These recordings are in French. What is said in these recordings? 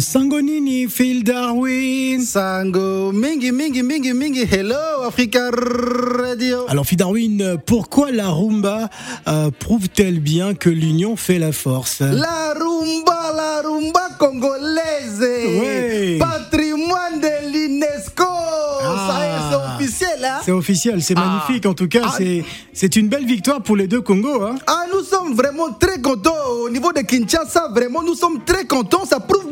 Sangonini, Phil Darwin. Sango, mingi, mingi, mingi, mingi, hello Africa Radio. Alors Phil Darwin, pourquoi la rumba euh, prouve-t-elle bien que l'union fait la force? La rumba, la rumba congolaise. Ouais. Patrimoine de l'UNESCO. Ah. Ça c'est officiel, hein? C'est officiel, c'est Ah. magnifique. En tout cas, Ah. c'est une belle victoire pour les deux Congos. Hein. Ah, nous sommes vraiment très contents au niveau de Kinshasa. Vraiment, nous sommes très contents. Ça prouve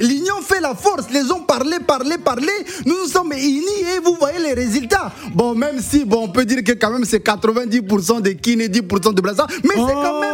l'union fait la force. Les ont parlé, parlé, parlé. Nous nous sommes unis et vous voyez les résultats. Bon, même si, bon, on peut dire que quand même c'est 90% de Kin et 10% de Brazza. Mais c'est quand même l'union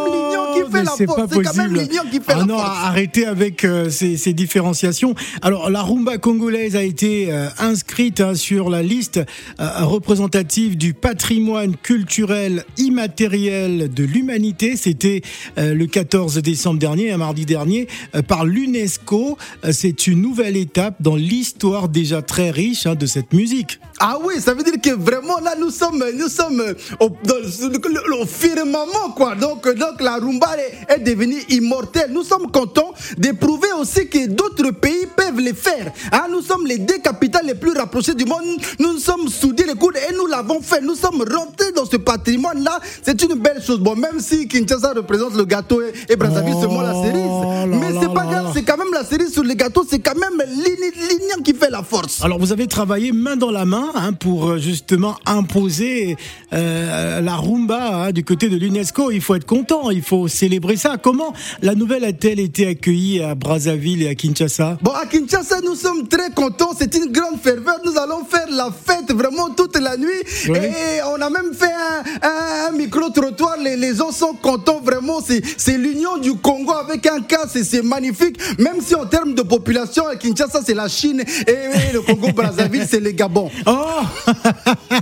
qui mais fait la c'est force. pas C'est quand même possible. l'union qui fait Ah la non, arrêtez avec euh, ces, ces différenciations. Alors, la rumba congolaise a été euh, inscrite hein, sur la liste euh, représentative du patrimoine culturel immatériel de l'humanité. C'était le 14 décembre dernier, un mardi dernier, par l'UNESCO. C'est une nouvelle étape dans l'histoire déjà très riche hein, de cette musique. Ah oui, ça veut dire que vraiment là nous sommes, nous sommes au, dans le, firmament quoi. Donc, donc la rumba est, est devenue immortelle. Nous sommes contents de prouver aussi que d'autres pays peuvent le faire. Hein, nous sommes les deux capitales les plus rapprochées du monde. Nous nous sommes soudés les coudes et nous l'avons fait. Nous sommes rentrés dans ce patrimoine là. C'est une belle chose. Bon, même si Kinshasa représente le gâteau et, et Brazzaville Oh seulement la cerise, mais c'est pas grave. C'est quand même la cerise sur le gâteau. C'est quand même l'union qui fait la force. Alors vous avez travaillé main dans la main hein, pour euh, justement imposer euh, la rumba hein, du côté de l'UNESCO. Il faut être content, il faut célébrer ça. Comment la nouvelle a-t-elle été accueillie à Brazzaville et à Kinshasa? Bon, à Kinshasa, nous sommes très contents. C'est une grande ferveur. Nous allons faire la fête vraiment toute la nuit. Et on a même fait un, un- un micro-trottoir. Les, les gens sont contents vraiment. C'est l'union du Congo avec un cas. C'est- C'est magnifique. Même si en termes de population, à Kinshasa, c'est la Chine. Et, et le Congo-Brazzaville, c'est le Gabon. Oh Ah,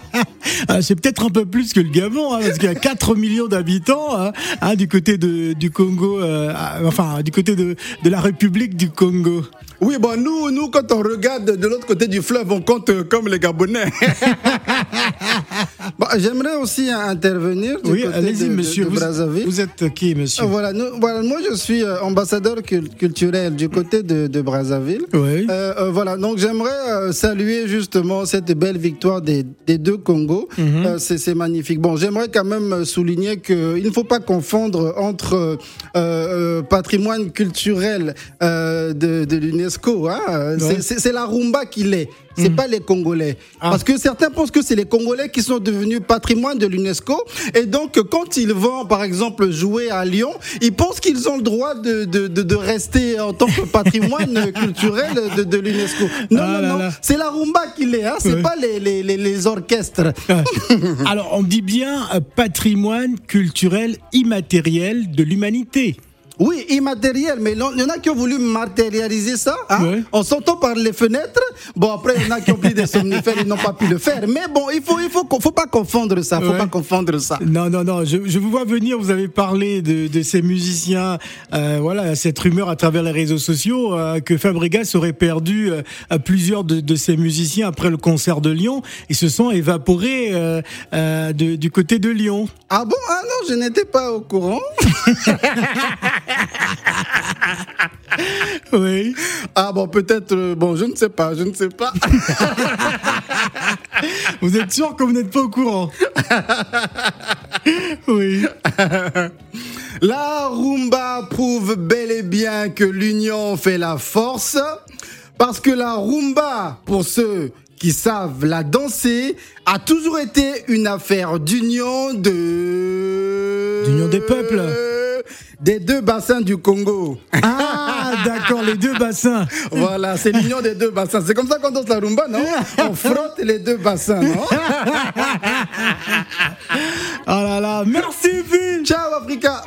C'est peut-être un peu plus que le Gabon, hein, parce qu'il y a 4 millions d'habitants hein, hein, du côté de, du Congo, euh, enfin du côté de, de la République du Congo. Oui, bon, nous, nous, quand on regarde de l'autre côté du fleuve, on compte euh, comme les Gabonais. Bon, J'aimerais aussi intervenir du Oui, côté allez-y, monsieur. de vous, Brazzaville. vous êtes qui, monsieur? Ah, Voilà, nous- voilà, moi je suis euh, ambassadeur cul- culturel du côté de, de Brazzaville. Oui. Euh, euh, voilà, donc j'aimerais euh, saluer justement cette belle victoire des, des deux Congos. Mhm. Euh, c'est magnifique. Bon, j'aimerais quand même souligner qu'il ne faut pas confondre entre euh, euh, patrimoine culturel de, de l'UNESCO. Hein. C'est- la rumba qui l'est. C'est pas les Congolais. Ah. Parce que certains pensent que c'est les Congolais qui sont devenus patrimoine de l'UNESCO. Et donc, quand ils vont, par exemple, jouer à Lyon, ils pensent qu'ils ont le droit de, de, de, de rester en tant que patrimoine culturel de, de l'UNESCO. Non, Ah non, non. C'est la rumba qui l'est. Hein. C'est pas les, les, les, les orchestres. Alors, on dit bien euh, patrimoine culturel immatériel de l'humanité. Oui, immatériel, mais il y en a qui ont voulu matérialiser ça hein, Ouais. en sortant par les fenêtres. Bon, après, il y en a qui ont pris des somnifères, ils n'ont pas pu le faire. Mais bon, il faut, il faut, faut pas confondre ça. Faut Ouais. pas confondre ça. Non, non, non, je, je vous vois venir, vous avez parlé de, de ces musiciens, euh, voilà, cette rumeur à travers les réseaux sociaux euh, que Fabregas aurait perdu euh, à plusieurs de, de ces musiciens après le concert de Lyon. Ils se sont évaporés euh, euh, de- du côté de Lyon. Ah bon? Ah non, je n'étais pas au courant. Oui. Ah bon, peut-être, euh, bon, je ne sais pas, je ne sais pas. Vous êtes sûr que vous n'êtes pas au courant? Oui. La rumba prouve bel et bien que l'union fait la force, parce que la rumba, pour ceux qui savent la danser, a toujours été une affaire d'union de... D'union des peuples. Des deux bassins du Congo. Ah, d'accord, les deux bassins. Voilà, c'est l'union des deux bassins. C'est comme ça qu'on danse la rumba, non? On frotte les deux bassins, non? Oh là là, merci Phil Ciao Africa